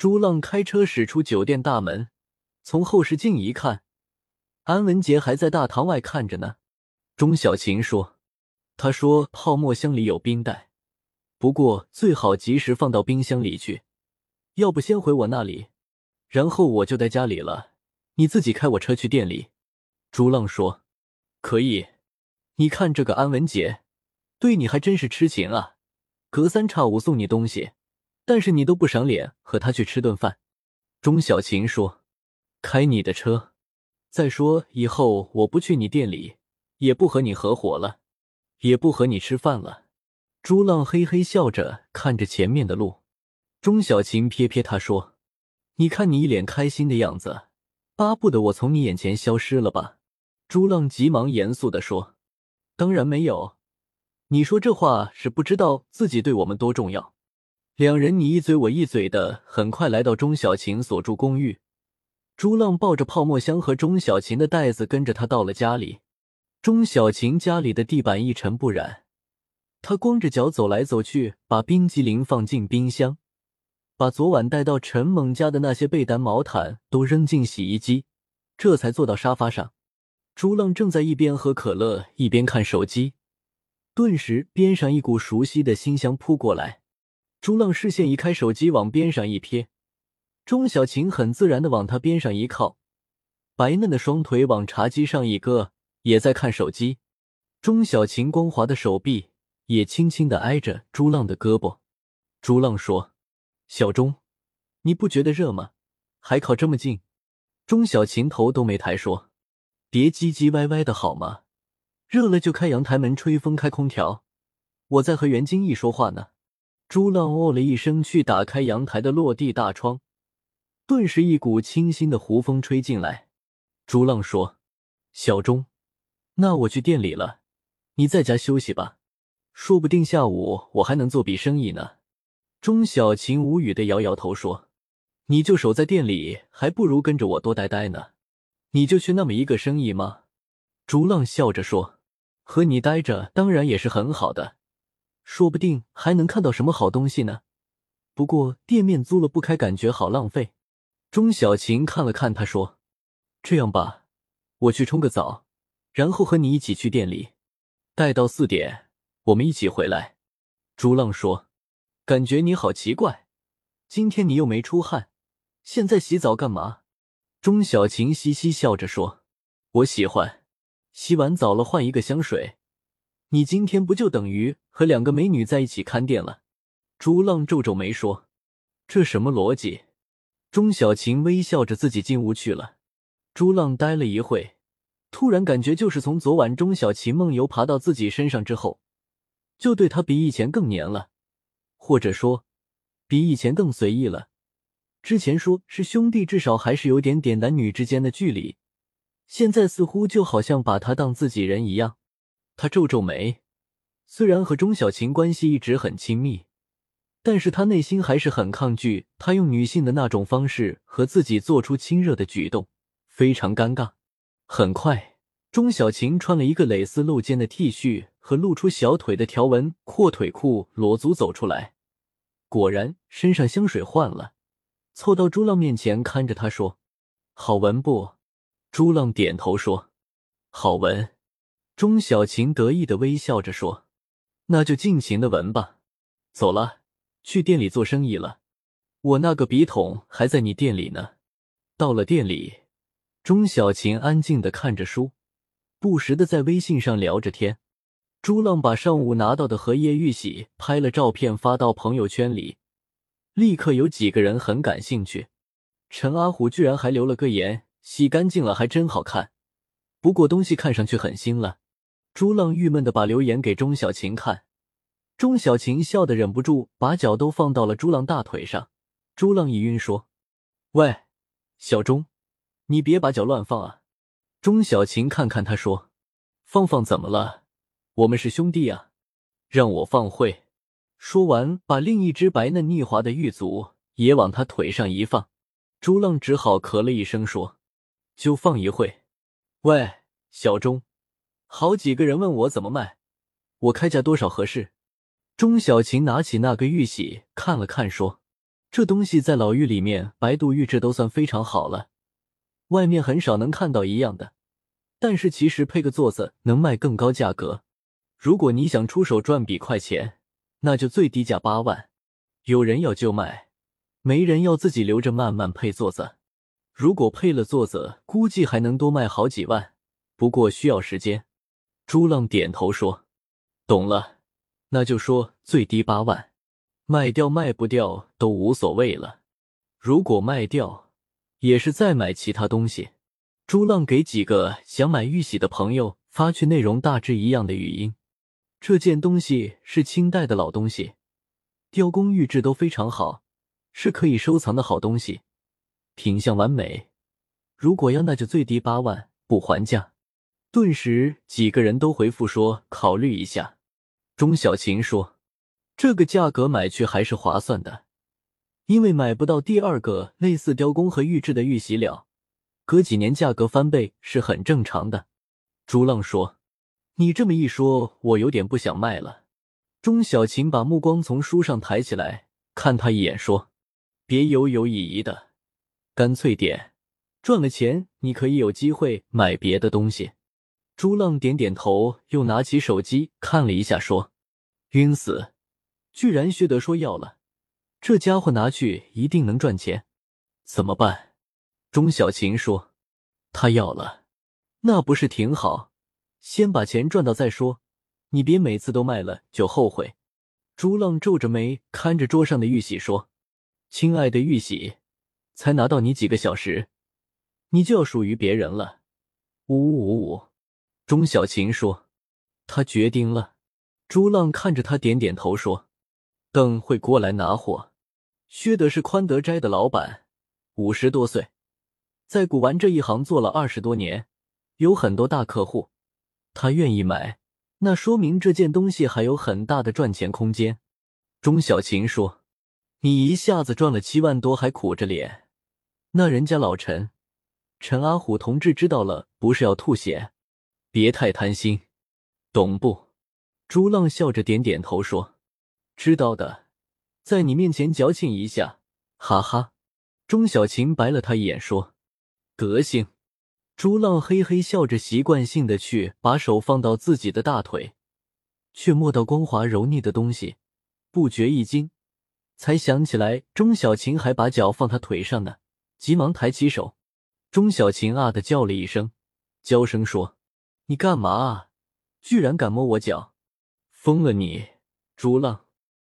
朱浪开车驶出酒店大门，从后视镜一看，安文杰还在大堂外看着呢。钟小琴说：“他说泡沫箱里有冰袋，不过最好及时放到冰箱里去，要不先回我那里，然后我就在家里了。你自己开我车去店里。”朱浪说：“可以。你看这个安文杰，对你还真是痴情啊，隔三差五送你东西。”但是你都不赏脸和他去吃顿饭，钟小琴说：“开你的车。再说以后我不去你店里，也不和你合伙了，也不和你吃饭了。”朱浪嘿嘿笑着看着前面的路，钟小琴撇撇他说：“你看你一脸开心的样子，巴不得我从你眼前消失了吧？”朱浪急忙严肃的说：“当然没有，你说这话是不知道自己对我们多重要。”两人你一嘴我一嘴的，很快来到钟小琴所住公寓。朱浪抱着泡沫箱和钟小琴的袋子，跟着他到了家里。钟小琴家里的地板一尘不染，他光着脚走来走去，把冰激凌放进冰箱，把昨晚带到陈猛家的那些被单、毛毯都扔进洗衣机，这才坐到沙发上。朱浪正在一边喝可乐一边看手机，顿时边上一股熟悉的馨香扑过来。朱浪视线移开，手机往边上一瞥，钟小琴很自然的往他边上一靠，白嫩的双腿往茶几上一搁，也在看手机。钟小琴光滑的手臂也轻轻的挨着朱浪的胳膊。朱浪说：“小钟，你不觉得热吗？还靠这么近。”钟小琴头都没抬，说：“别唧唧歪歪的好吗？热了就开阳台门吹风，开空调。我在和袁金义说话呢。”朱浪哦了一声，去打开阳台的落地大窗，顿时一股清新的胡风吹进来。朱浪说：“小钟，那我去店里了，你在家休息吧，说不定下午我还能做笔生意呢。”钟小琴无语的摇摇头说：“你就守在店里，还不如跟着我多待待呢。你就去那么一个生意吗？”朱浪笑着说：“和你待着当然也是很好的。”说不定还能看到什么好东西呢。不过店面租了不开，感觉好浪费。钟小琴看了看他，说：“这样吧，我去冲个澡，然后和你一起去店里，待到四点，我们一起回来。”朱浪说：“感觉你好奇怪，今天你又没出汗，现在洗澡干嘛？”钟小琴嘻嘻笑着说：“我喜欢，洗完澡了换一个香水。”你今天不就等于和两个美女在一起看店了？朱浪皱皱眉说：“这什么逻辑？”钟小琴微笑着自己进屋去了。朱浪呆了一会，突然感觉就是从昨晚钟小琴梦游爬到自己身上之后，就对他比以前更黏了，或者说比以前更随意了。之前说是兄弟，至少还是有点点男女之间的距离，现在似乎就好像把他当自己人一样。他皱皱眉，虽然和钟小琴关系一直很亲密，但是他内心还是很抗拒他用女性的那种方式和自己做出亲热的举动，非常尴尬。很快，钟小琴穿了一个蕾丝露肩的 T 恤和露出小腿的条纹阔腿裤，裸足走出来。果然，身上香水换了，凑到朱浪面前，看着他说：“好闻不？”朱浪点头说：“好闻。”钟小琴得意的微笑着说：“那就尽情的闻吧。走了，去店里做生意了。我那个笔筒还在你店里呢。”到了店里，钟小琴安静的看着书，不时的在微信上聊着天。朱浪把上午拿到的荷叶玉玺拍了照片发到朋友圈里，立刻有几个人很感兴趣。陈阿虎居然还留了个言：“洗干净了还真好看，不过东西看上去很新了。”朱浪郁闷的把留言给钟小琴看，钟小琴笑得忍不住把脚都放到了朱浪大腿上。朱浪一晕说：“喂，小钟，你别把脚乱放啊！”钟小琴看看他说：“放放怎么了？我们是兄弟啊，让我放会。”说完，把另一只白嫩腻滑的玉足也往他腿上一放。朱浪只好咳了一声说：“就放一会。”喂，小钟。好几个人问我怎么卖，我开价多少合适？钟小琴拿起那个玉玺看了看，说：“这东西在老玉里面，白度玉质都算非常好了，外面很少能看到一样的。但是其实配个座子能卖更高价格。如果你想出手赚笔快钱，那就最低价八万。有人要就卖，没人要自己留着慢慢配座子。如果配了座子，估计还能多卖好几万，不过需要时间。朱浪点头说：“懂了，那就说最低八万，卖掉卖不掉都无所谓了。如果卖掉，也是再买其他东西。”朱浪给几个想买玉玺的朋友发去内容大致一样的语音。这件东西是清代的老东西，雕工玉质都非常好，是可以收藏的好东西，品相完美。如果要，那就最低八万，不还价。顿时，几个人都回复说考虑一下。钟小琴说：“这个价格买去还是划算的，因为买不到第二个类似雕工和玉质的玉玺了。”隔几年价格翻倍是很正常的，朱浪说：“你这么一说，我有点不想卖了。”钟小琴把目光从书上抬起来，看他一眼，说：“别犹犹疑疑的，干脆点。赚了钱，你可以有机会买别的东西。”朱浪点点头，又拿起手机看了一下，说：“晕死！居然薛德说要了，这家伙拿去一定能赚钱，怎么办？”钟小琴说：“他要了，那不是挺好？先把钱赚到再说，你别每次都卖了就后悔。”朱浪皱着眉看着桌上的玉玺说：“亲爱的玉玺，才拿到你几个小时，你就要属于别人了。”呜呜呜！钟小琴说：“他决定了。”朱浪看着他点点头说：“等会过来拿货。”薛德是宽德斋的老板，五十多岁。在古玩这一行做了二十多年，有很多大客户，他愿意买，那说明这件东西还有很大的赚钱空间。钟小琴说：“你一下子赚了七万多，还苦着脸，那人家老陈，陈阿虎同志知道了，不是要吐血？别太贪心，懂不？”朱浪笑着点点头说：“知道的，在你面前矫情一下，哈哈。”钟小琴白了他一眼说。德行，朱浪嘿嘿笑着，习惯性的去把手放到自己的大腿，却摸到光滑柔腻的东西，不觉一惊，才想起来钟小琴还把脚放他腿上呢，急忙抬起手。钟小琴啊的叫了一声，娇声说：“你干嘛？居然敢摸我脚，疯了你！”朱浪。